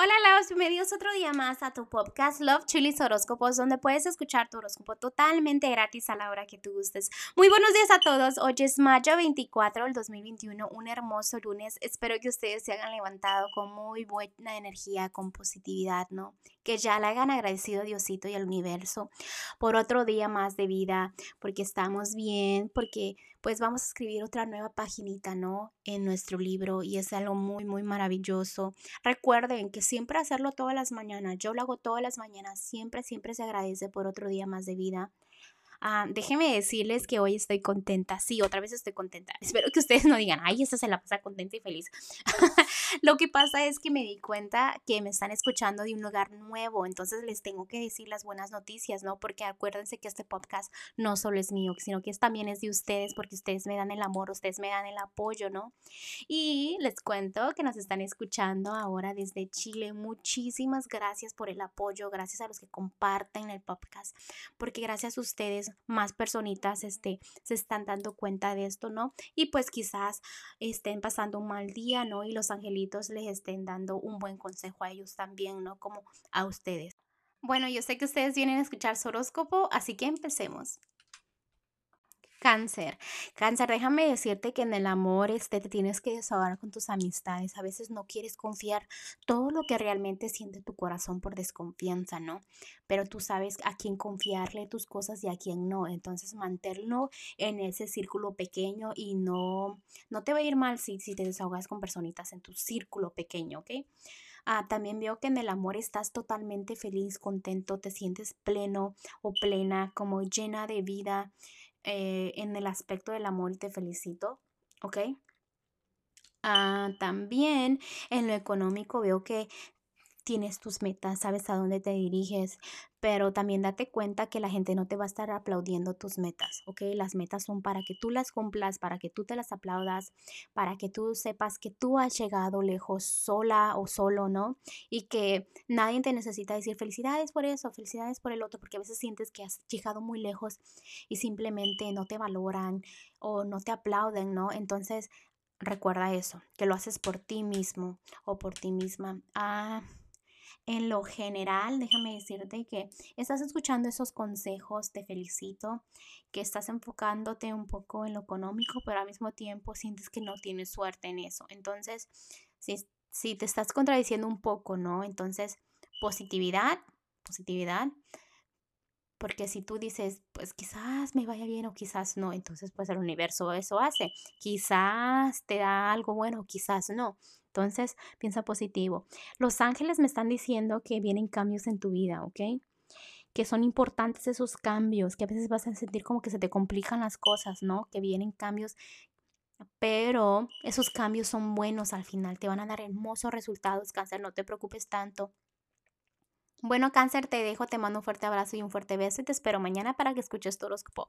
Hola, Laos, bienvenidos otro día más a tu podcast Love Chilis Horóscopos, donde puedes escuchar tu horóscopo totalmente gratis a la hora que tú gustes. Muy buenos días a todos. Hoy es mayo 24 del 2021, un hermoso lunes. Espero que ustedes se hayan levantado con muy buena energía, con positividad, ¿no? Que ya le hayan agradecido a Diosito y al universo por otro día más de vida, porque estamos bien, porque pues vamos a escribir otra nueva paginita, ¿no? En nuestro libro y es algo muy, muy maravilloso. Recuerden que siempre hacerlo todas las mañanas, yo lo hago todas las mañanas, siempre, siempre se agradece por otro día más de vida. Ah, déjenme decirles que hoy estoy contenta. Sí, otra vez estoy contenta. Espero que ustedes no digan, ay, esta se la pasa contenta y feliz. Lo que pasa es que me di cuenta que me están escuchando de un lugar nuevo, entonces les tengo que decir las buenas noticias, ¿no? Porque acuérdense que este podcast no solo es mío, sino que también es de ustedes, porque ustedes me dan el amor, ustedes me dan el apoyo, ¿no? Y les cuento que nos están escuchando ahora desde Chile. Muchísimas gracias por el apoyo, gracias a los que comparten el podcast, porque gracias a ustedes más personitas este, se están dando cuenta de esto, ¿no? Y pues quizás estén pasando un mal día, ¿no? Y los angelitos les estén dando un buen consejo a ellos también, ¿no? Como a ustedes. Bueno, yo sé que ustedes vienen a escuchar su horóscopo, así que empecemos. Cáncer. Cáncer, déjame decirte que en el amor este, te tienes que desahogar con tus amistades. A veces no quieres confiar todo lo que realmente siente tu corazón por desconfianza, ¿no? Pero tú sabes a quién confiarle tus cosas y a quién no. Entonces manténlo en ese círculo pequeño y no, no te va a ir mal si, si te desahogas con personitas en tu círculo pequeño, ¿ok? Ah, también veo que en el amor estás totalmente feliz, contento, te sientes pleno o plena, como llena de vida. Eh, en el aspecto del amor y te felicito, ¿ok? Ah, también en lo económico veo que tienes tus metas, sabes a dónde te diriges, pero también date cuenta que la gente no te va a estar aplaudiendo tus metas, ¿ok? Las metas son para que tú las cumplas, para que tú te las aplaudas, para que tú sepas que tú has llegado lejos sola o solo, ¿no? Y que nadie te necesita decir felicidades por eso, felicidades por el otro, porque a veces sientes que has llegado muy lejos y simplemente no te valoran o no te aplauden, ¿no? Entonces, recuerda eso, que lo haces por ti mismo o por ti misma. Ah en lo general, déjame decirte que estás escuchando esos consejos, te felicito, que estás enfocándote un poco en lo económico, pero al mismo tiempo sientes que no tienes suerte en eso. Entonces, si, si te estás contradiciendo un poco, ¿no? Entonces, positividad, positividad, porque si tú dices, pues quizás me vaya bien o quizás no, entonces pues el universo eso hace. Quizás te da algo bueno, quizás no. Entonces, piensa positivo. Los ángeles me están diciendo que vienen cambios en tu vida, ¿ok? Que son importantes esos cambios, que a veces vas a sentir como que se te complican las cosas, ¿no? Que vienen cambios, pero esos cambios son buenos al final, te van a dar hermosos resultados, cáncer, no te preocupes tanto. Bueno, cáncer, te dejo, te mando un fuerte abrazo y un fuerte beso y te espero mañana para que escuches tu horóscopo.